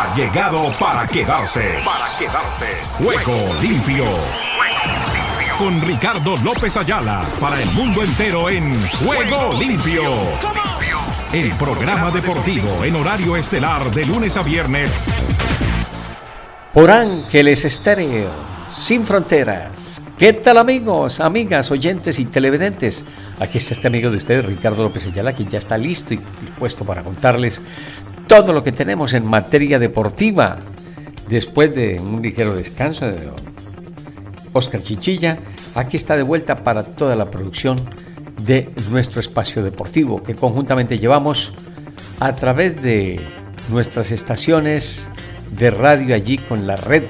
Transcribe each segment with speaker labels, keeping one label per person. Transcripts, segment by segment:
Speaker 1: ha llegado para quedarse. Para quedarse. Juego limpio. Con Ricardo López Ayala para el mundo entero en Juego limpio. El programa deportivo en horario estelar de lunes a viernes.
Speaker 2: Por Ángeles Estéreo, sin fronteras. ¿Qué tal amigos, amigas, oyentes y televidentes? Aquí está este amigo de ustedes, Ricardo López Ayala, que ya está listo y dispuesto para contarles todo lo que tenemos en materia deportiva. Después de un ligero descanso de Oscar Chichilla, aquí está de vuelta para toda la producción de nuestro espacio deportivo que conjuntamente llevamos a través de nuestras estaciones de radio allí con la red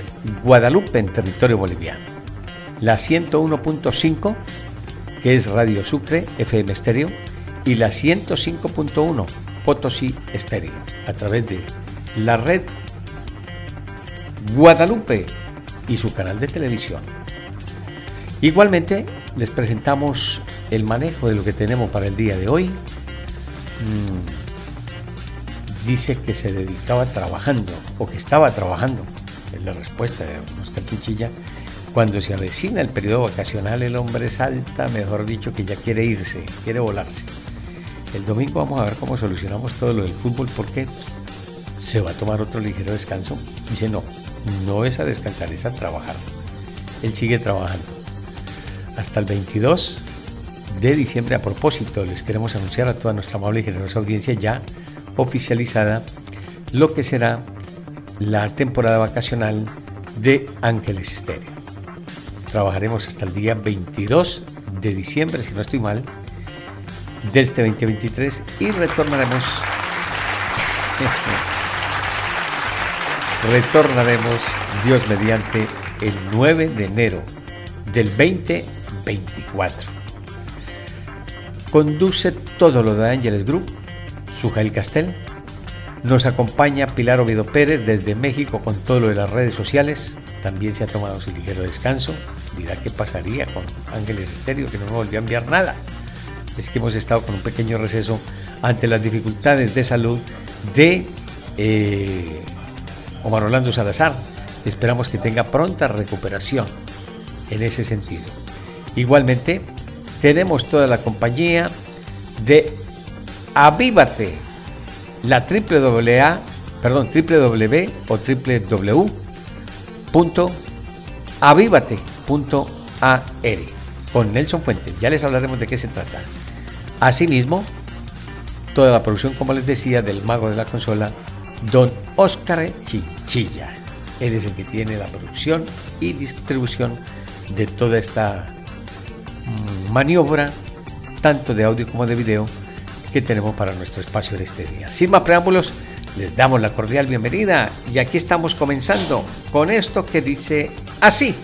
Speaker 2: Guadalupe en territorio boliviano. La 101.5, que es Radio Sucre, FM Estéreo, y la 105.1, Potosí Estéreo, a través de la red Guadalupe y su canal de televisión. Igualmente, les presentamos el manejo de lo que tenemos para el día de hoy. Mm, dice que se dedicaba trabajando o que estaba trabajando, es la respuesta de Oscar Chinchilla. Cuando se avecina el periodo vacacional, el hombre salta, mejor dicho, que ya quiere irse, quiere volarse. El domingo vamos a ver cómo solucionamos todo lo del fútbol porque se va a tomar otro ligero descanso. Dice, no, no es a descansar, es a trabajar. Él sigue trabajando. Hasta el 22 de diciembre, a propósito, les queremos anunciar a toda nuestra amable y generosa audiencia ya oficializada lo que será la temporada vacacional de Ángeles Estéreo. Trabajaremos hasta el día 22 de diciembre, si no estoy mal, de este 2023 y retornaremos retornaremos Dios mediante el 9 de enero del 2024. Conduce todo lo de Ángeles Group, Sujail Castel. Nos acompaña Pilar Oviedo Pérez desde México con todo lo de las redes sociales. También se ha tomado su ligero descanso. Dirá qué pasaría con Ángeles Estéreo, que no nos volvió a enviar nada. Es que hemos estado con un pequeño receso ante las dificultades de salud de eh, Omar Orlando Salazar. Esperamos que tenga pronta recuperación en ese sentido. Igualmente, tenemos toda la compañía de Avívate, la A, perdón, www o www.avívate.ar con Nelson Fuentes. Ya les hablaremos de qué se trata. Asimismo, toda la producción, como les decía, del mago de la consola, don Oscar Chichilla. Él es el que tiene la producción y distribución de toda esta mm, maniobra, tanto de audio como de video, que tenemos para nuestro espacio de este día. Sin más preámbulos, les damos la cordial bienvenida y aquí estamos comenzando con esto que dice así.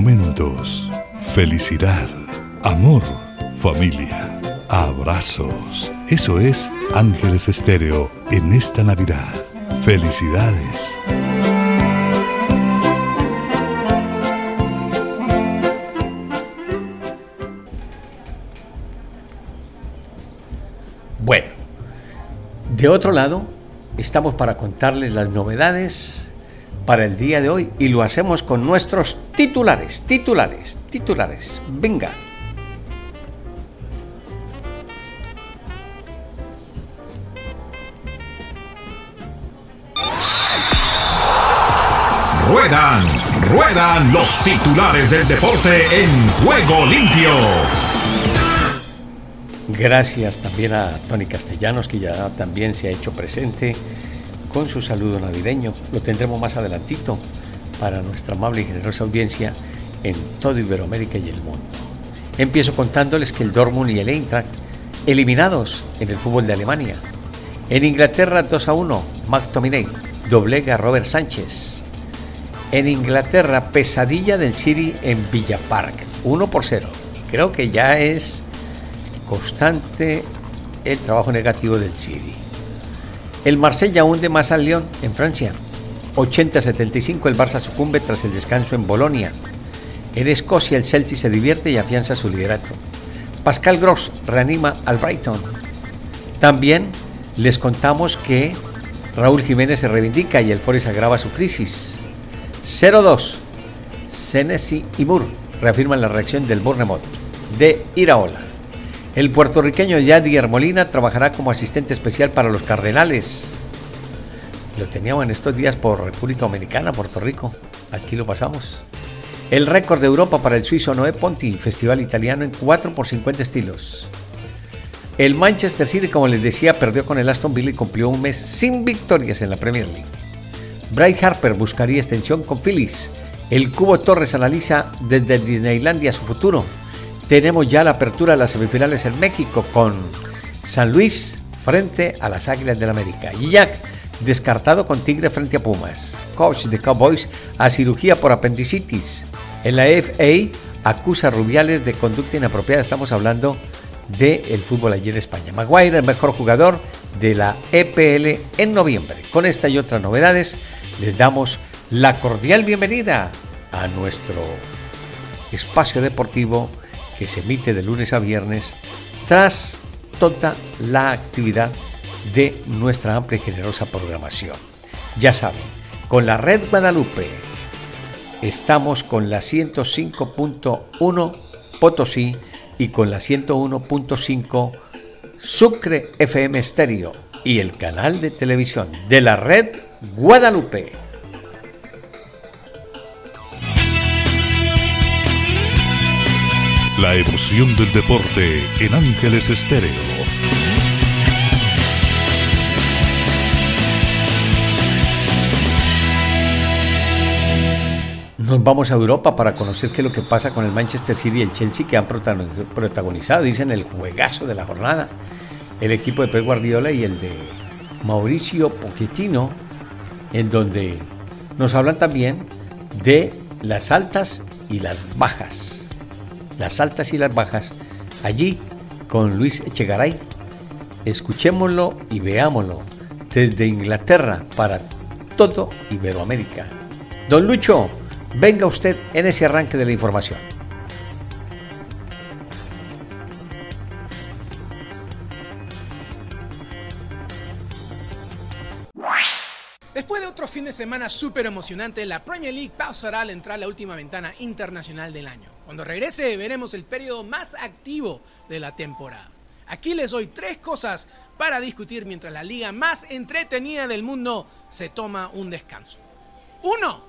Speaker 3: Momentos, felicidad, amor, familia, abrazos. Eso es Ángeles Estéreo en esta Navidad. Felicidades.
Speaker 2: Bueno, de otro lado, estamos para contarles las novedades para el día de hoy y lo hacemos con nuestros titulares, titulares, titulares. Venga.
Speaker 1: Ruedan, ruedan los titulares del deporte en juego limpio.
Speaker 2: Gracias también a Tony Castellanos, que ya también se ha hecho presente con su saludo navideño. Lo tendremos más adelantito para nuestra amable y generosa audiencia en toda Iberoamérica y el mundo. Empiezo contándoles que el Dortmund y el Eintracht eliminados en el fútbol de Alemania. En Inglaterra 2 a 1, McTominay doblega a Robert Sánchez. En Inglaterra, pesadilla del City en Villa Park, 1 por 0. Y creo que ya es constante el trabajo negativo del City. El Marsella hunde más al Lyon en Francia. 80-75 el Barça sucumbe tras el descanso en Bolonia. En Escocia el Chelsea se divierte y afianza su liderato. Pascal Gross reanima al Brighton. También les contamos que Raúl Jiménez se reivindica y el Forest agrava su crisis. 0-2. Senesi y Moore reafirman la reacción del Bournemouth de Iraola. El puertorriqueño Yadier Molina trabajará como asistente especial para los Cardenales. Lo teníamos en estos días por República Dominicana, Puerto Rico. Aquí lo pasamos. El récord de Europa para el suizo Noé Ponti, festival italiano en 4 por 50 estilos. El Manchester City, como les decía, perdió con el Aston Villa y cumplió un mes sin victorias en la Premier League. Bryce Harper buscaría extensión con Phillies. El Cubo Torres analiza desde Disneylandia su futuro. Tenemos ya la apertura de las semifinales en México con San Luis frente a las Águilas del América. Y Jack descartado con Tigre frente a Pumas. Coach de Cowboys a cirugía por apendicitis. En la FA acusa a Rubiales de conducta inapropiada. Estamos hablando del fútbol allí en España. Maguire, el mejor jugador de la EPL en noviembre. Con esta y otras novedades, les damos la cordial bienvenida a nuestro espacio deportivo que se emite de lunes a viernes tras toda la actividad de nuestra amplia y generosa programación. Ya saben, con la red Guadalupe estamos con la 105.1 Potosí y con la 101.5 Sucre FM Stereo y el canal de televisión de la red Guadalupe.
Speaker 3: La emoción del deporte en Ángeles Estéreo
Speaker 2: Nos vamos a Europa para conocer qué es lo que pasa con el Manchester City y el Chelsea que han protagonizado, dicen, el juegazo de la jornada. El equipo de Pep Guardiola y el de Mauricio Pochettino, en donde nos hablan también de las altas y las bajas. Las altas y las bajas allí con Luis Echegaray. Escuchémoslo y veámoslo desde Inglaterra para todo Iberoamérica. Don Lucho, Venga usted en ese arranque de la información.
Speaker 4: Después de otro fin de semana súper emocionante, la Premier League pausará al entrar la última ventana internacional del año. Cuando regrese veremos el periodo más activo de la temporada. Aquí les doy tres cosas para discutir mientras la liga más entretenida del mundo se toma un descanso. Uno,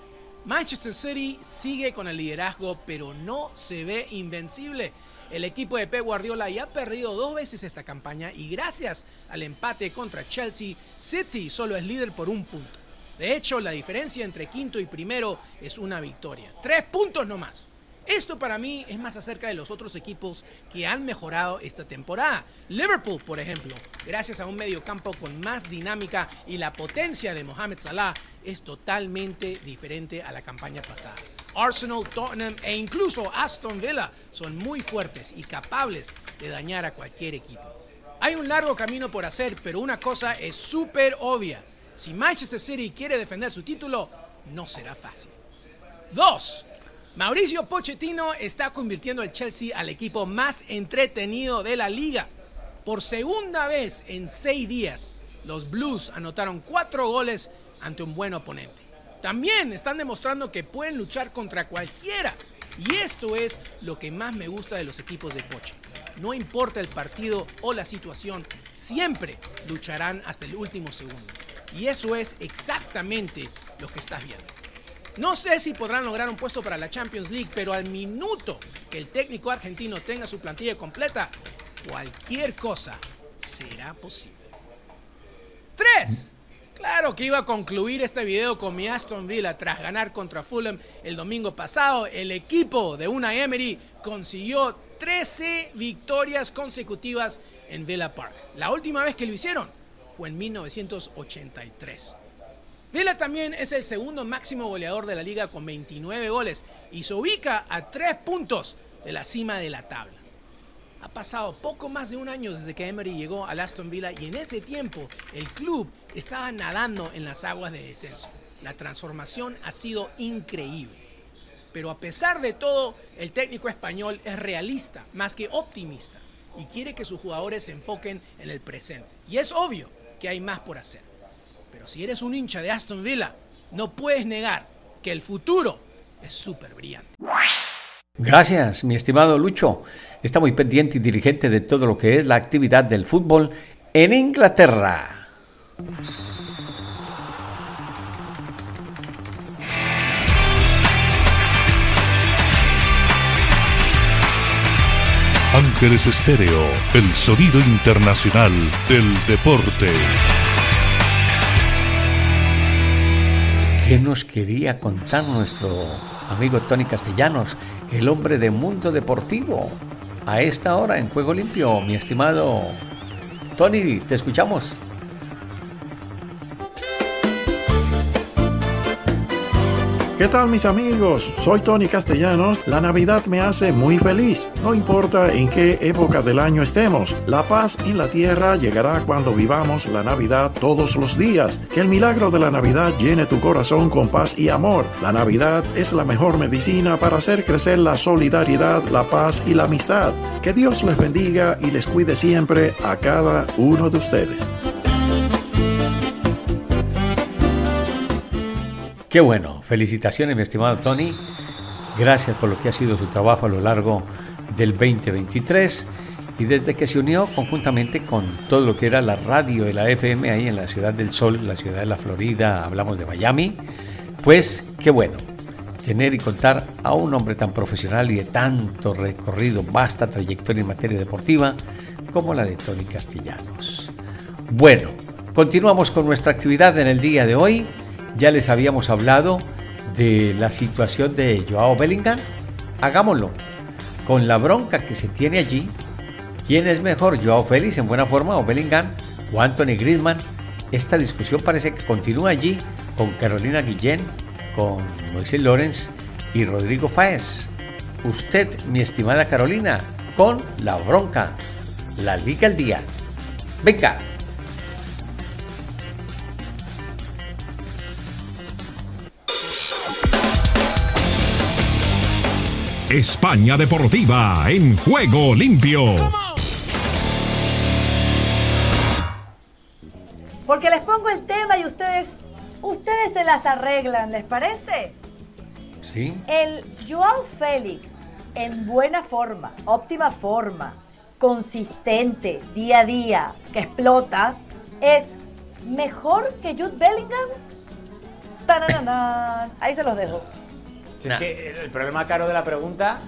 Speaker 4: Manchester City sigue con el liderazgo, pero no se ve invencible. El equipo de Pep Guardiola ya ha perdido dos veces esta campaña y gracias al empate contra Chelsea, City solo es líder por un punto. De hecho, la diferencia entre quinto y primero es una victoria. Tres puntos no más. Esto para mí es más acerca de los otros equipos que han mejorado esta temporada. Liverpool, por ejemplo, gracias a un mediocampo con más dinámica y la potencia de Mohamed Salah, es totalmente diferente a la campaña pasada. Arsenal, Tottenham e incluso Aston Villa son muy fuertes y capaces de dañar a cualquier equipo. Hay un largo camino por hacer, pero una cosa es súper obvia. Si Manchester City quiere defender su título, no será fácil. 2. Mauricio Pochettino está convirtiendo al Chelsea al equipo más entretenido de la liga. Por segunda vez en seis días, los Blues anotaron cuatro goles ante un buen oponente. También están demostrando que pueden luchar contra cualquiera. Y esto es lo que más me gusta de los equipos de Poche. No importa el partido o la situación, siempre lucharán hasta el último segundo. Y eso es exactamente lo que estás viendo. No sé si podrán lograr un puesto para la Champions League, pero al minuto que el técnico argentino tenga su plantilla completa, cualquier cosa será posible. 3. Claro que iba a concluir este video con mi Aston Villa tras ganar contra Fulham el domingo pasado. El equipo de Una Emery consiguió 13 victorias consecutivas en Villa Park. La última vez que lo hicieron fue en 1983. Vela también es el segundo máximo goleador de la liga con 29 goles y se ubica a 3 puntos de la cima de la tabla. Ha pasado poco más de un año desde que Emery llegó al Aston Villa y en ese tiempo el club estaba nadando en las aguas de descenso. La transformación ha sido increíble. Pero a pesar de todo, el técnico español es realista más que optimista y quiere que sus jugadores se enfoquen en el presente. Y es obvio que hay más por hacer. Pero si eres un hincha de Aston Villa, no puedes negar que el futuro es súper brillante.
Speaker 2: Gracias, mi estimado Lucho. Está muy pendiente y dirigente de todo lo que es la actividad del fútbol en Inglaterra.
Speaker 3: Ángeles Estéreo, el sonido internacional del deporte.
Speaker 2: ¿Qué nos quería contar nuestro amigo Tony Castellanos, el hombre de mundo deportivo? A esta hora en Juego Limpio, mi estimado Tony, te escuchamos.
Speaker 5: ¿Qué tal mis amigos? Soy Tony Castellanos. La Navidad me hace muy feliz. No importa en qué época del año estemos. La paz en la tierra llegará cuando vivamos la Navidad todos los días. Que el milagro de la Navidad llene tu corazón con paz y amor. La Navidad es la mejor medicina para hacer crecer la solidaridad, la paz y la amistad. Que Dios les bendiga y les cuide siempre a cada uno de ustedes.
Speaker 2: Qué bueno, felicitaciones mi estimado Tony, gracias por lo que ha sido su trabajo a lo largo del 2023 y desde que se unió conjuntamente con todo lo que era la radio y la FM ahí en la ciudad del sol, la ciudad de la Florida, hablamos de Miami, pues qué bueno tener y contar a un hombre tan profesional y de tanto recorrido, vasta trayectoria en materia deportiva como la de Tony Castellanos. Bueno, continuamos con nuestra actividad en el día de hoy ya les habíamos hablado de la situación de Joao Bellingham. Hagámoslo. Con la bronca que se tiene allí, ¿quién es mejor, Joao Félix en buena forma o Bellingham o Anthony Griezmann? Esta discusión parece que continúa allí con Carolina Guillén, con Moisés Lorenz y Rodrigo Fáez. Usted, mi estimada Carolina, con la bronca, la Liga al Día. Venga.
Speaker 1: España Deportiva en juego limpio.
Speaker 6: Porque les pongo el tema y ustedes, ustedes se las arreglan, ¿les parece?
Speaker 2: Sí.
Speaker 6: El Joao Félix, en buena forma, óptima forma, consistente, día a día, que explota, es mejor que Jude Bellingham. ¡Tananana! Ahí se los dejo.
Speaker 7: Si es que el problema caro de la pregunta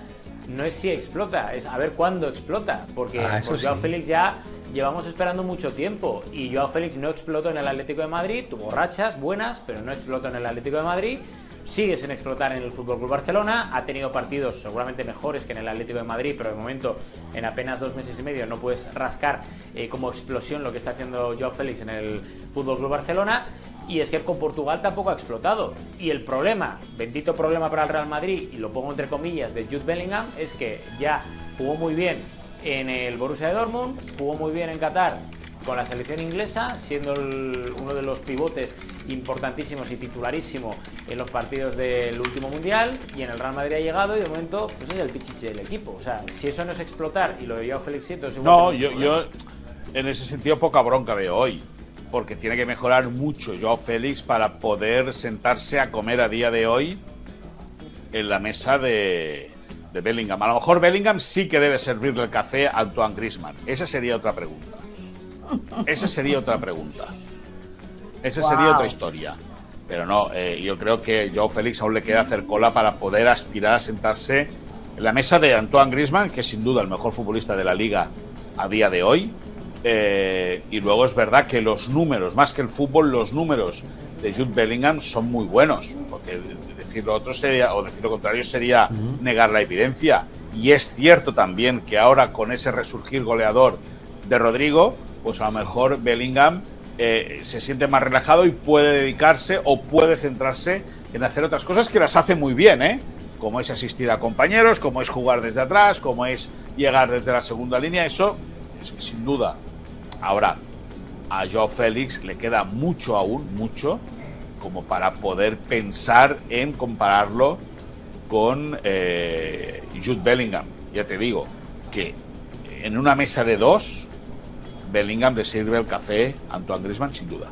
Speaker 7: no es si explota, es a ver cuándo explota. Porque
Speaker 2: Ah,
Speaker 7: por Joao
Speaker 2: sí.
Speaker 7: Félix ya llevamos esperando mucho tiempo. Y Joao Félix no explotó en el Atlético de Madrid, tuvo rachas buenas, pero no explotó en el Atlético de Madrid. Sigue sin explotar en el Fútbol Club Barcelona. Ha tenido partidos seguramente mejores que en el Atlético de Madrid, pero de momento, en apenas dos meses y medio, no puedes rascar eh, como explosión lo que está haciendo Joao Félix en el Fútbol Club Barcelona. Y es que con Portugal tampoco ha explotado. Y el problema, bendito problema para el Real Madrid, y lo pongo entre comillas, de Jude Bellingham, es que ya jugó muy bien en el Borussia de Dortmund, jugó muy bien en Qatar con la selección inglesa, siendo el- uno de los pivotes importantísimos y titularísimo en los partidos del último mundial, y en el Real Madrid ha llegado y de momento pues es el pichichi del equipo. O sea, si eso no es explotar y lo de Joao Félix igual
Speaker 8: No, yo, yo en ese sentido poca bronca veo hoy. Porque tiene que mejorar mucho Joao Félix para poder sentarse a comer a día de hoy en la mesa de, de Bellingham. A lo mejor Bellingham sí que debe servirle el café a Antoine Grisman. Esa sería otra pregunta. Esa sería otra pregunta. Esa sería otra historia. Pero no, eh, yo creo que Joao Félix aún le queda hacer cola para poder aspirar a sentarse en la mesa de Antoine Grisman, que es sin duda el mejor futbolista de la liga a día de hoy. Eh, y luego es verdad que los números, más que el fútbol, los números de Jude Bellingham son muy buenos. Porque decir lo otro sería, o decir lo contrario sería negar la evidencia. Y es cierto también que ahora con ese resurgir goleador de Rodrigo, pues a lo mejor Bellingham eh, se siente más relajado y puede dedicarse o puede centrarse en hacer otras cosas que las hace muy bien, ¿eh? Como es asistir a compañeros, como es jugar desde atrás, como es llegar desde la segunda línea, eso s- sin duda. Ahora, a Joao Félix le queda mucho aún, mucho, como para poder pensar en compararlo con eh, Jude Bellingham. Ya te digo que en una mesa de dos, Bellingham le sirve el café a Antoine Griezmann sin duda.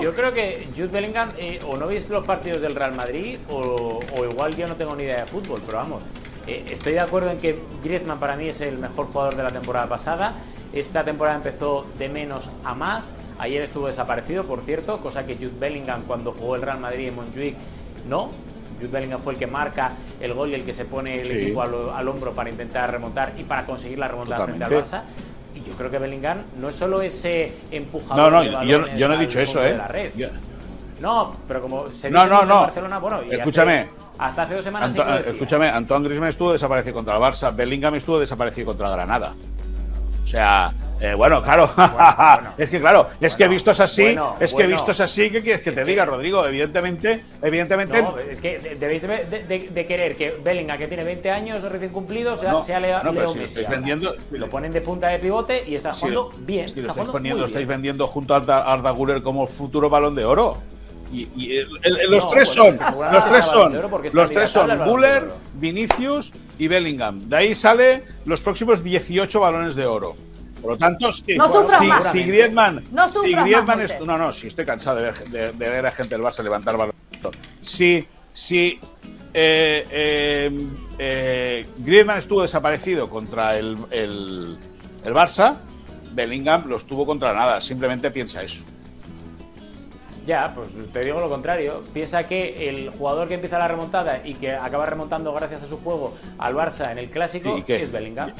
Speaker 7: Yo creo que Jude Bellingham eh, o no viste los partidos del Real Madrid o, igual yo no tengo ni idea de fútbol, pero vamos, eh, estoy de acuerdo en que Griezmann para mí es el mejor jugador de la temporada pasada. Esta temporada empezó de menos a más. Ayer estuvo desaparecido, por cierto, cosa que Jude Bellingham cuando jugó el Real Madrid en Montjuic no. Jude Bellingham fue el que marca el gol y el que se pone el equipo al, hombro para intentar remontar y para conseguir la remontada frente al Barça. Y yo creo que Bellingham no es solo ese empujador.
Speaker 8: No, no, yo, yo, no he dicho eso, ¿eh?
Speaker 7: No, pero como se
Speaker 8: no, no, no.
Speaker 7: Barcelona, bueno,
Speaker 8: escúchame.
Speaker 7: hasta hace dos semanas.
Speaker 8: escúchame, Antoine Griezmann estuvo desaparecido contra el Barça, Bellingham estuvo desaparecido contra Granada. O sea, eh, bueno, claro. es que claro, es que vistos así, es que vistos así, ¿qué quieres que te diga, Rodrigo? Evidentemente, evidentemente.
Speaker 7: No, es que debéis de, querer que Bellingham, que tiene 20 años recién cumplidos, sea, sea Leo,
Speaker 8: si Lo, vendiendo,
Speaker 7: lo ponen de punta de pivote y está jugando bien.
Speaker 8: lo estáis poniendo, lo estáis vendiendo junto a Arda, Guller como futuro balón de oro. Y, los, tres son, los tres son, los tres son, Guller, Vinicius y Bellingham. De ahí sale los próximos 18 balones de oro. Por lo tanto, si,
Speaker 6: no
Speaker 8: si, si Griezmann, no, si Griezmann no, no, si estoy cansado de ver, de, ver a gente del Barça levantar balón. Si, si eh, eh, eh, Griezmann estuvo desaparecido contra el, el, el Barça, Bellingham lo estuvo contra nada. Simplemente piensa eso.
Speaker 7: Ya, pues te digo lo contrario. Piensa que el jugador que empieza la remontada y que acaba remontando gracias a su juego al Barça en el clásico es Bellingham.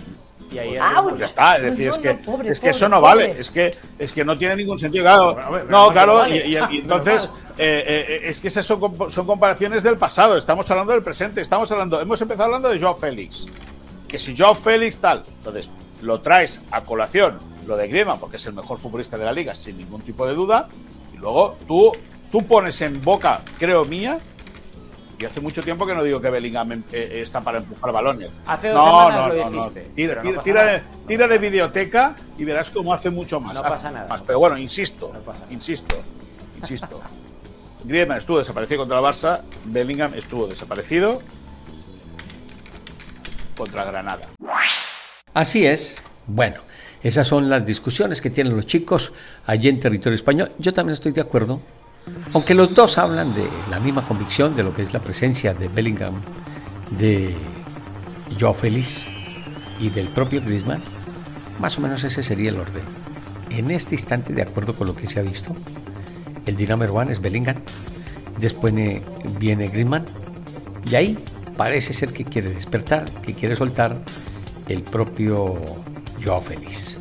Speaker 7: Y ahí
Speaker 8: pues ya está, es decir, es que, es que eso no vale, es que, es que no tiene ningún sentido. Claro, no, claro, y, entonces eh, eh, es que esas son, son comparaciones del pasado, estamos hablando del presente, estamos hablando, hemos empezado hablando de Joao Félix. Que si Joao Félix tal, entonces lo traes a colación, lo de Griezmann, porque es el mejor futbolista de la liga, sin ningún tipo de duda, y luego tú, tú pones en boca, creo mía, y hace mucho tiempo que no digo que Bellingham eh, eh, está para empujar balones.
Speaker 7: Hace dos no, semanas lo dijiste.
Speaker 8: Tira, tira, de, tira, de, videoteca y verás cómo hace mucho más.
Speaker 7: No pasa nada.
Speaker 8: pero bueno, insisto, insisto, insisto. Griezmann estuvo desaparecido contra el Barça, Bellingham estuvo desaparecido contra Granada.
Speaker 2: Así es. Bueno, esas son las discusiones que tienen los chicos allí en territorio español. Yo también estoy de acuerdo aunque los dos hablan de la misma convicción de lo que es la presencia de Bellingham, de Joe Félix y del propio Griezmann, más o menos ese sería el orden. En este instante, de acuerdo con lo que se ha visto, el number one es Bellingham, después viene Griezmann y ahí parece ser que quiere despertar, que quiere soltar el propio Joao Félix.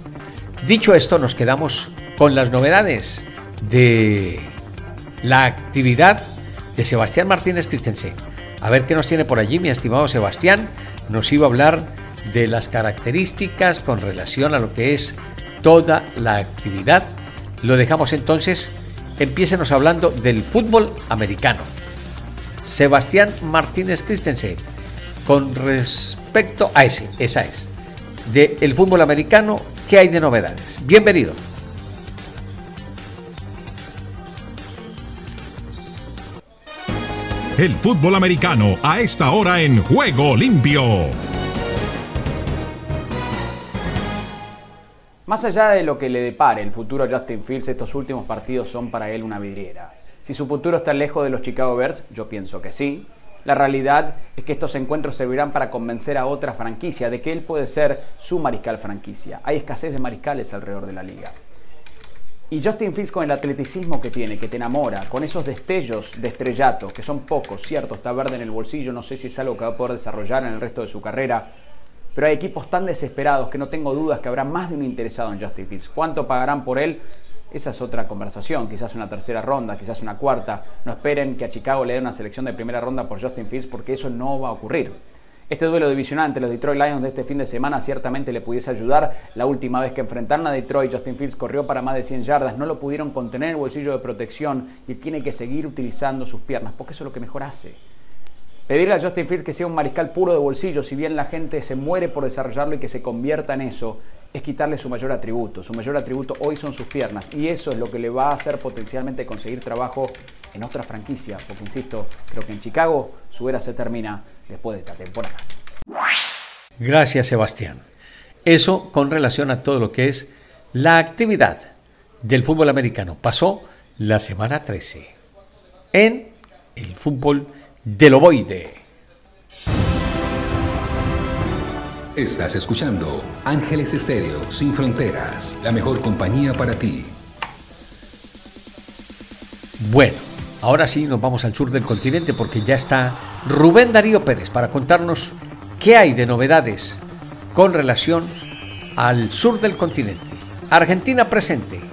Speaker 2: Dicho esto, nos quedamos con las novedades de la actividad de Sebastián Martínez Christensen. A ver qué nos tiene por allí, mi estimado Sebastián. Nos iba a hablar de las características con relación a lo que es toda la actividad. Lo dejamos entonces. Empiecenos hablando del fútbol americano. Sebastián Martínez Christensen, con respecto a ese, esa es, del el fútbol americano, ¿qué hay de novedades? Bienvenido.
Speaker 1: El fútbol americano a esta hora en Juego Limpio.
Speaker 9: Más allá de lo que le depare el futuro a Justin Fields, estos últimos partidos son para él una vidriera. Si su futuro está lejos de los Chicago Bears, yo pienso que sí. La realidad es que estos encuentros servirán para convencer a otra franquicia de que él puede ser su mariscal franquicia. Hay escasez de mariscales alrededor de la liga. Y Justin Fields con el atleticismo que tiene, que te enamora, con esos destellos de estrellato, que son pocos, cierto, está verde en el bolsillo, no sé si es algo que va a poder desarrollar en el resto de su carrera, pero hay equipos tan desesperados que no tengo dudas que habrá más de un interesado en Justin Fields. ¿Cuánto pagarán por él? Esa es otra conversación, quizás una tercera ronda, quizás una cuarta. No esperen que a Chicago le den una selección de primera ronda por Justin Fields porque eso no va a ocurrir. Este duelo divisional entre los Detroit Lions de este fin de semana ciertamente le pudiese ayudar. La última vez que enfrentaron a Detroit, Justin Fields corrió para más de 100 yardas, no lo pudieron contener el bolsillo de protección y tiene que seguir utilizando sus piernas, porque eso es lo que mejor hace. Pedirle a Justin Fields que sea un mariscal puro de bolsillo, si bien la gente se muere por desarrollarlo y que se convierta en eso, es quitarle su mayor atributo. Su mayor atributo hoy son sus piernas y eso es lo que le va a hacer potencialmente conseguir trabajo en otra franquicia, porque insisto, creo que en Chicago su era se termina después de esta temporada.
Speaker 2: Gracias, Sebastián. Eso con relación a todo lo que es la actividad del fútbol americano. Pasó la semana 13 en el fútbol del ovoide.
Speaker 10: Estás escuchando Ángeles Estéreo Sin Fronteras, la mejor compañía para ti.
Speaker 2: Bueno, ahora sí nos vamos al sur del continente porque ya está Rubén Darío Pérez para contarnos qué hay de novedades con relación al sur del continente. Argentina presente.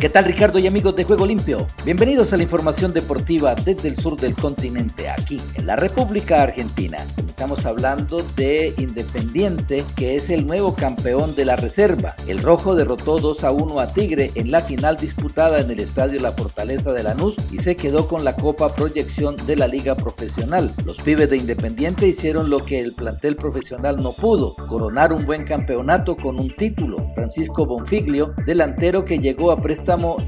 Speaker 11: ¿Qué tal Ricardo y amigos de Juego Limpio? Bienvenidos a la información deportiva desde el sur del continente, aquí en la República Argentina. Estamos hablando de Independiente, que es el nuevo campeón de la reserva. El rojo derrotó 2 a 1 a Tigre en la final disputada en el estadio La Fortaleza de Lanús y se quedó con la Copa Proyección de la Liga Profesional. Los pibes de Independiente hicieron lo que el plantel profesional no pudo, coronar un buen campeonato con un título. Francisco Bonfiglio, delantero que llegó a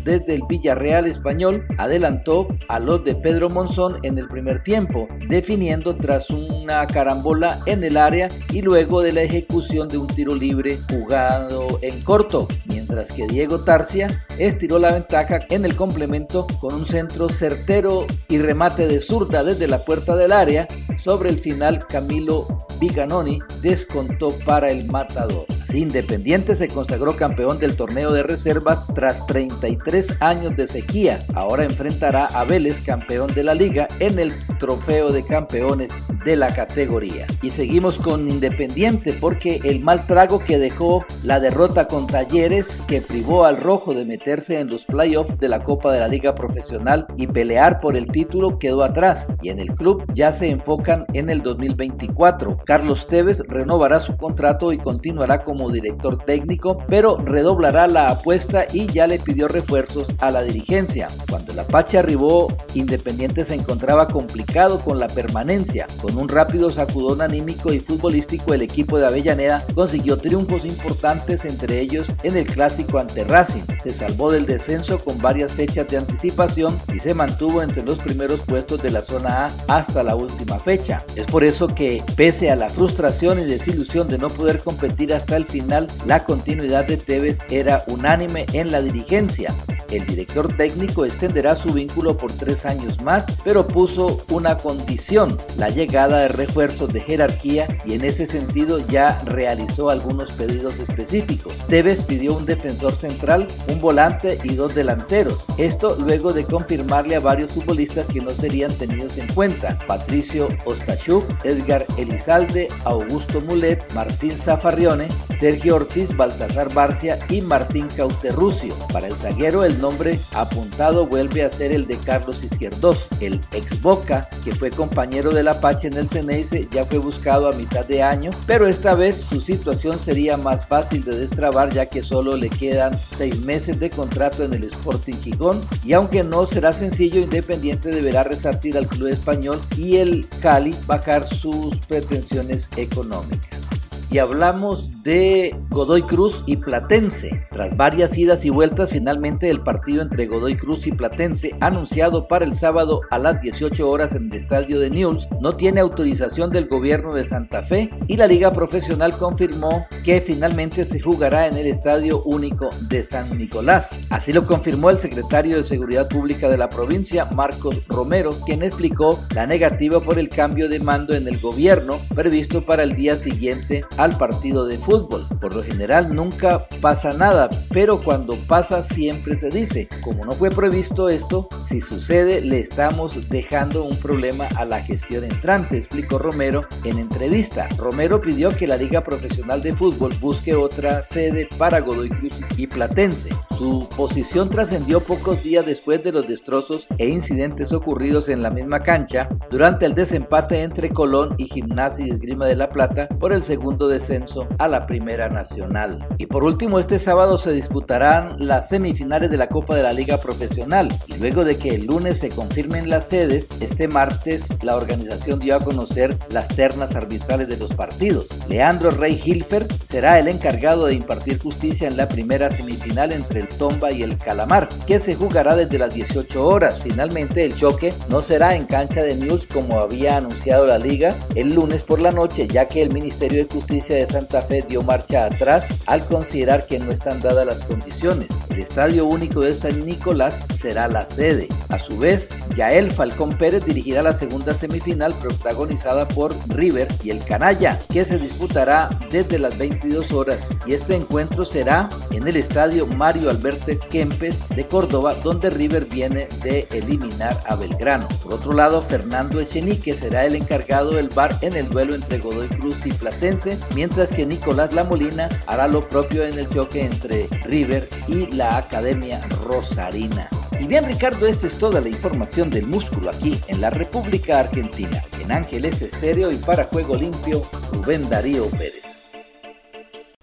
Speaker 11: desde el Villarreal español adelantó a los de Pedro Monzón en el primer tiempo, definiendo tras una carambola en el área y luego de la ejecución de un tiro libre jugado en corto, mientras que Diego Tarcia estiró la ventaja en el complemento con un centro certero y remate de zurda desde la puerta del área. Sobre el final, Camilo Viganoni descontó para el matador. Así, Independiente se consagró campeón del torneo de reservas tras 33 años de sequía. Ahora enfrentará a Vélez, campeón de la liga, en el trofeo de campeones de la categoría. Y seguimos con Independiente porque el mal trago que dejó la derrota con Talleres que privó al rojo de meterse en los playoffs de la Copa de la Liga Profesional y pelear por el título quedó atrás y en el club ya se enfocan en el 2024. Carlos Tevez renovará su contrato y continuará como director técnico, pero redoblará la apuesta y ya le pidió refuerzos a la dirigencia. Cuando el Apache arribó, Independiente se encontraba complicado con la permanencia. Con un rápido sacudón anímico y futbolístico, el equipo de Avellaneda consiguió triunfos importantes, entre ellos en el clásico ante Racing. Se salvó del descenso con varias fechas de anticipación y se mantuvo entre los primeros puestos de la zona A hasta la última fecha. Es por eso que, pese a la frustración y desilusión de no poder competir hasta el final, la continuidad de Tevez era unánime en la dirigencia. El director técnico extenderá su vínculo por tres años más, pero puso una condición, la llegada de refuerzos de jerarquía y en ese sentido ya realizó algunos pedidos específicos. Tevez pidió un defensor central, un volante y dos delanteros. Esto luego de confirmarle a varios futbolistas que no serían tenidos en cuenta. Patricio Ostachuk, Edgar Elizalde, Augusto Mulet, Martín Zafarrione, Sergio Ortiz, Baltasar Barcia y Martín Cauterrucio. Para el zaguero el nombre apuntado vuelve a ser el de Carlos Izquierdos, el ex Boca, que fue compañero del Apache en el Ceneice, ya fue buscado a mitad de año, pero esta vez su situación sería más fácil de destrabar ya que solo le quedan seis meses de contrato en el Sporting Gijón y aunque no será sencillo, Independiente deberá resarcir al club español y el Cali bajar sus pretensiones económicas y hablamos de Godoy Cruz y Platense. Tras varias idas y vueltas, finalmente el partido entre Godoy Cruz y Platense, anunciado para el sábado a las 18 horas en el estadio de News, no tiene autorización del gobierno de Santa Fe y la liga profesional confirmó que finalmente se jugará en el estadio único de San Nicolás. Así lo confirmó el secretario de Seguridad Pública de la provincia, Marcos Romero, quien explicó la negativa por el cambio de mando en el gobierno previsto para el día siguiente al partido de fútbol. Por lo general nunca pasa nada, pero cuando pasa siempre se dice, como no fue previsto esto, si sucede le estamos dejando un problema a la gestión entrante, explicó Romero en entrevista. Romero pidió que la Liga Profesional de Fútbol busque otra sede para Godoy Cruz y Platense. Su posición trascendió pocos días después de los destrozos e incidentes ocurridos en la misma cancha durante el desempate entre Colón y Gimnasia y Esgrima de la Plata por el segundo descenso a la Primera Nacional. Y por último, este sábado se disputarán las semifinales de la Copa de la Liga Profesional y luego de que el lunes se confirmen las sedes, este martes la organización dio a conocer las ternas arbitrales de los partidos. Leandro Rey Hilfer será el encargado de impartir justicia en la primera semifinal entre el Tomba y el Calamar, que se jugará desde las 18 horas. Finalmente, el choque no será en cancha de News como había anunciado la liga el lunes por la noche, ya que el Ministerio de Justicia de Santa Fe dio marcha atrás al considerar que no están dadas las condiciones. El Estadio Único de San Nicolás será la sede. A su vez, Yael Falcón Pérez dirigirá la segunda semifinal protagonizada por River y el Canalla, que se disputará desde las 22 horas. Y este encuentro será en el Estadio Mario Alberto Kempes de Córdoba, donde River viene de eliminar a Belgrano. Por otro lado, Fernando Echenique será el encargado del bar en el duelo entre Godoy Cruz y Platense, mientras que Nicolás Lamolina hará lo propio en el choque entre River y la Academia Rosarina. Y bien Ricardo, esta es toda la información del músculo aquí en la República Argentina. En Ángeles Estéreo y para Juego Limpio, Rubén Darío Pérez.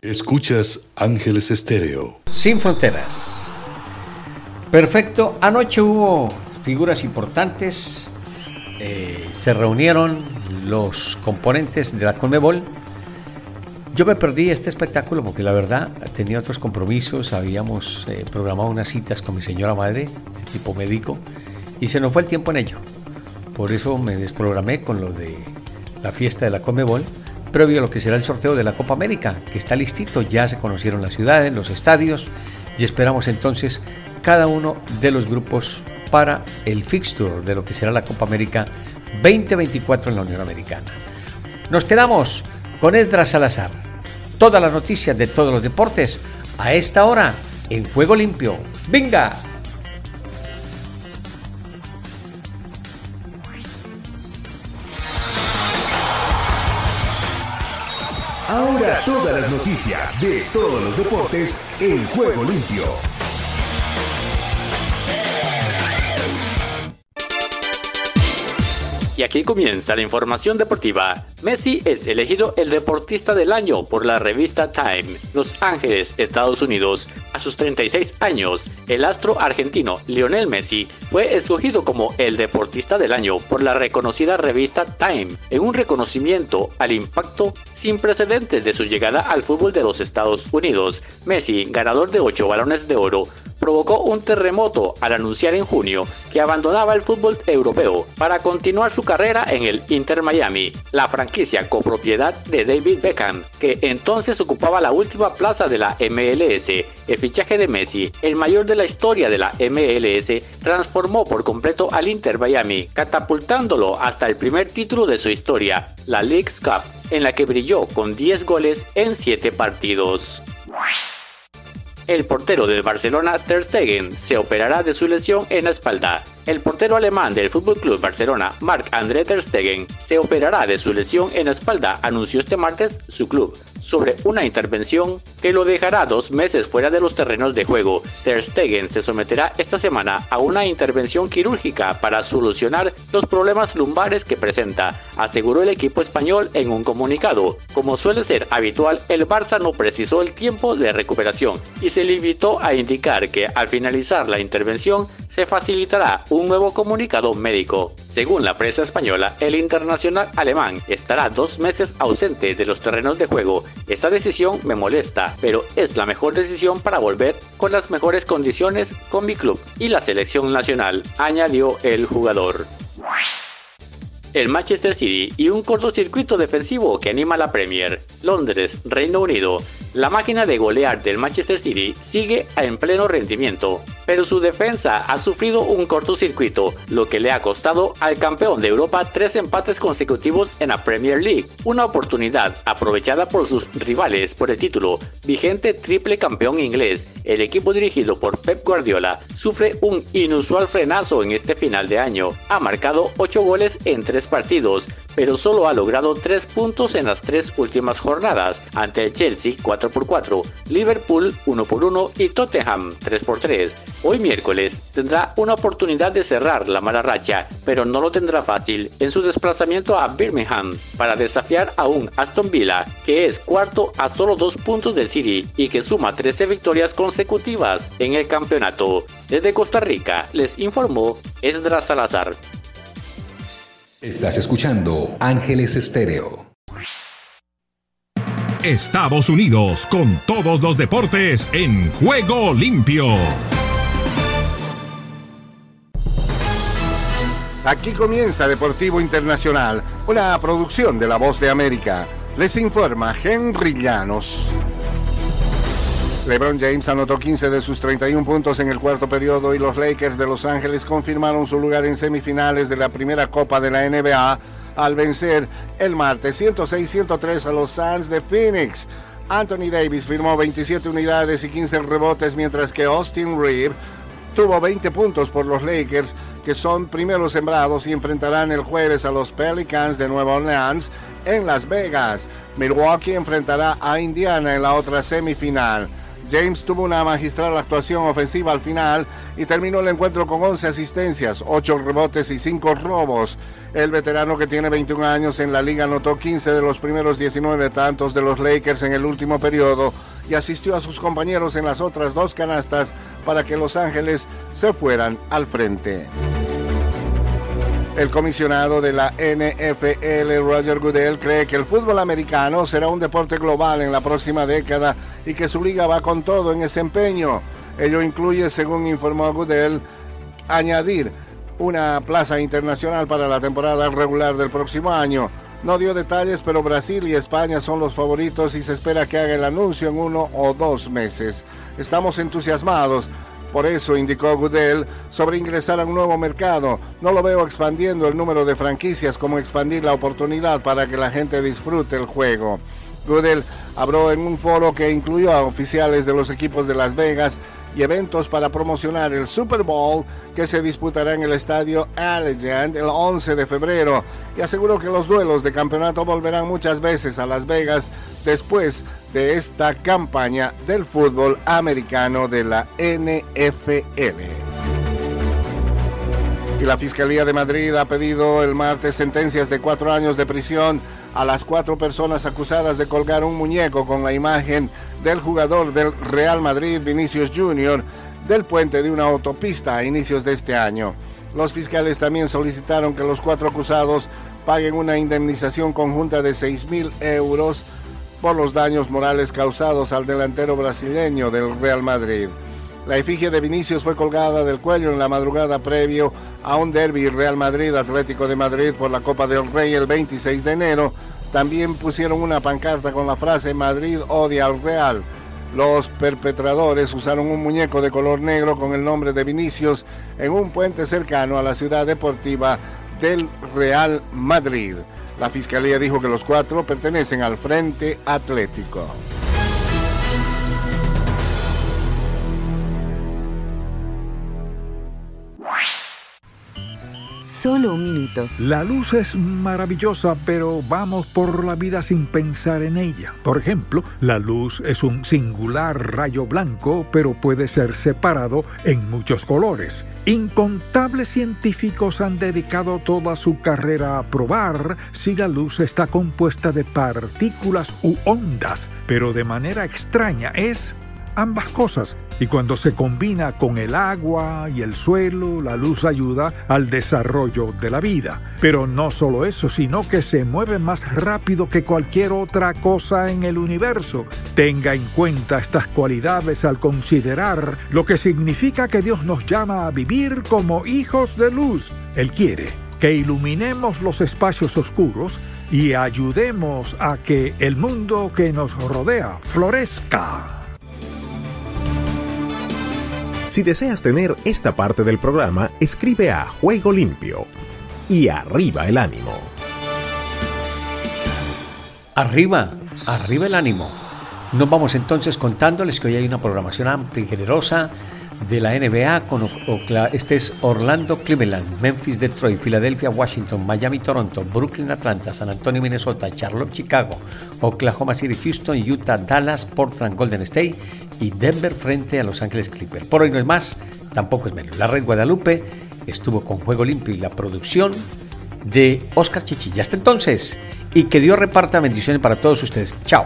Speaker 3: Escuchas Ángeles Estéreo.
Speaker 2: Sin fronteras. Perfecto. Anoche hubo figuras importantes. Eh, se reunieron los componentes de la Conmebol. Yo me perdí este espectáculo porque la verdad tenía otros compromisos, habíamos eh, programado unas citas con mi señora madre, de tipo médico, y se nos fue el tiempo en ello. Por eso me desprogramé con lo de la fiesta de la Conmebol, previo a lo que será el sorteo de la Copa América, que está listito, ya se conocieron las ciudades, los estadios, y esperamos entonces cada uno de los grupos para el fixture de lo que será la Copa América 2024 en la Unión Americana. Nos quedamos con Esdras Salazar. Todas las noticias de todos los deportes a esta hora en Juego Limpio. ¡Venga!
Speaker 1: Ahora todas las noticias de todos los deportes en Juego Limpio.
Speaker 12: Y aquí comienza la información deportiva. Messi es elegido el deportista del año por la revista Time, Los Ángeles, Estados Unidos. A sus 36 años, el astro argentino Lionel Messi fue escogido como el deportista del año por la reconocida revista Time, en un reconocimiento al impacto sin precedentes de su llegada al fútbol de los Estados Unidos. Messi, ganador de 8 balones de oro, provocó un terremoto al anunciar en junio que abandonaba el fútbol europeo para continuar su carrera en el Inter Miami, la franquicia copropiedad de David Beckham, que entonces ocupaba la última plaza de la MLS. El fichaje de Messi, el mayor de la historia de la MLS, transformó por completo al Inter Miami, catapultándolo hasta el primer título de su historia, la League's Cup, en la que brilló con 10 goles en 7 partidos. El portero del Barcelona Ter Stegen se operará de su lesión en la espalda. El portero alemán del FC Barcelona, Marc-André Ter Stegen, se operará de su lesión en la espalda, anunció este martes su club sobre una intervención que lo dejará dos meses fuera de los terrenos de juego. Ter Stegen se someterá esta semana a una intervención quirúrgica para solucionar los problemas lumbares que presenta, aseguró el equipo español en un comunicado. Como suele ser habitual, el Barça no precisó el tiempo de recuperación y se limitó a indicar que al finalizar la intervención se facilitará un nuevo comunicado médico. Según la prensa española, el internacional alemán estará dos meses ausente de los terrenos de juego. Esta decisión me molesta, pero es la mejor decisión para volver con las mejores condiciones con mi club y la selección nacional, añadió el jugador el Manchester City y un cortocircuito defensivo que anima la Premier. Londres, Reino Unido. La máquina de golear del Manchester City sigue en pleno rendimiento, pero su defensa ha sufrido un cortocircuito, lo que le ha costado al campeón de Europa tres empates consecutivos en la Premier League, una oportunidad aprovechada por sus rivales por el título, vigente triple campeón inglés. El equipo dirigido por Pep Guardiola sufre un inusual frenazo en este final de año. Ha marcado 8 goles en 3 partidos, pero solo ha logrado 3 puntos en las tres últimas jornadas, ante el Chelsea 4 por 4, Liverpool 1 por 1 y Tottenham 3 por 3. Hoy miércoles tendrá una oportunidad de cerrar la mala racha, pero no lo tendrá fácil en su desplazamiento a Birmingham para desafiar a un Aston Villa que es cuarto a solo 2 puntos del City y que suma 13 victorias consecutivas en el campeonato. Desde Costa Rica les informó Esdras Salazar.
Speaker 10: Estás escuchando Ángeles Estéreo.
Speaker 1: Estados Unidos con todos los deportes en juego limpio.
Speaker 13: Aquí comienza Deportivo Internacional, una producción de La Voz de América. Les informa Henry Llanos. LeBron James anotó 15 de sus 31 puntos en el cuarto periodo y los Lakers de Los Ángeles confirmaron su lugar en semifinales de la primera Copa de la NBA al vencer el martes 106-103 a los Suns de Phoenix. Anthony Davis firmó 27 unidades y 15 rebotes mientras que Austin Reeve tuvo 20 puntos por los Lakers que son primeros sembrados y enfrentarán el jueves a los Pelicans de Nueva Orleans en Las Vegas. Milwaukee enfrentará a Indiana en la otra semifinal. James tuvo una magistral actuación ofensiva al final y terminó el encuentro con 11 asistencias, 8 rebotes y 5 robos. El veterano que tiene 21 años en la liga anotó 15 de los primeros 19 tantos de los Lakers en el último periodo y asistió a sus compañeros en las otras dos canastas para que Los Ángeles se fueran al frente. El comisionado de la NFL, Roger Goodell, cree que el fútbol americano será un deporte global en la próxima década y que su liga va con todo en ese empeño. Ello incluye, según informó Goodell, añadir una plaza internacional para la temporada regular del próximo año. No dio detalles, pero Brasil y España son los favoritos y se espera que haga el anuncio en uno o dos meses. Estamos entusiasmados. Por eso indicó Goodell sobre ingresar a un nuevo mercado. No lo veo expandiendo el número de franquicias como expandir la oportunidad para que la gente disfrute el juego. Goodell habló en un foro que incluyó a oficiales de los equipos de Las Vegas y eventos para promocionar el Super Bowl que se disputará en el estadio Allegiant el 11 de febrero y aseguró que los duelos de campeonato volverán muchas veces a Las Vegas después de esta campaña del fútbol americano de la NFL. Y la Fiscalía de Madrid ha pedido el martes sentencias de cuatro años de prisión a las cuatro personas acusadas de colgar un muñeco con la imagen del jugador del Real Madrid, Vinicius Jr., del puente de una autopista a inicios de este año. Los fiscales también solicitaron que los cuatro acusados paguen una indemnización conjunta de 6 mil euros por los daños morales causados al delantero brasileño del Real Madrid. La efigie de Vinicius fue colgada del cuello en la madrugada previo a un derby Real Madrid Atlético de Madrid por la Copa del Rey el 26 de enero. También pusieron una pancarta con la frase Madrid odia al Real. Los perpetradores usaron un muñeco de color negro con el nombre de Vinicius en un puente cercano a la ciudad deportiva del Real Madrid. La fiscalía dijo que los cuatro pertenecen al Frente Atlético.
Speaker 14: Solo un minuto.
Speaker 15: La luz es maravillosa, pero vamos por la vida sin pensar en ella. Por ejemplo, la luz es un singular rayo blanco, pero puede ser separado en muchos colores. Incontables científicos han dedicado toda su carrera a probar si la luz está compuesta de partículas u ondas, pero de manera extraña es ambas cosas. Y cuando se combina con el agua y el suelo, la luz ayuda al desarrollo de la vida. Pero no solo eso, sino que se mueve más rápido que cualquier otra cosa en el universo. Tenga en cuenta estas cualidades al considerar lo que significa que Dios nos llama a vivir como hijos de luz. Él quiere que iluminemos los espacios oscuros y ayudemos a que el mundo que nos rodea florezca.
Speaker 16: Si deseas tener esta parte del programa, escribe a Juego Limpio y arriba el ánimo.
Speaker 2: Arriba, arriba el ánimo. Nos vamos entonces contándoles que hoy hay una programación amplia y generosa de la NBA con este es Orlando, Cleveland, Memphis, Detroit, Filadelfia, Washington, Miami, Toronto, Brooklyn, Atlanta, San Antonio, Minnesota, Charlotte, Chicago, Oklahoma City, Houston, Utah, Dallas, Portland, Golden State y Denver frente a Los Ángeles Clippers. Por hoy no es más, tampoco es menos. La Red Guadalupe estuvo con Juego Limpio y la producción de Oscar Chichilla. Hasta entonces, y que Dios reparta bendiciones para todos ustedes. Chao.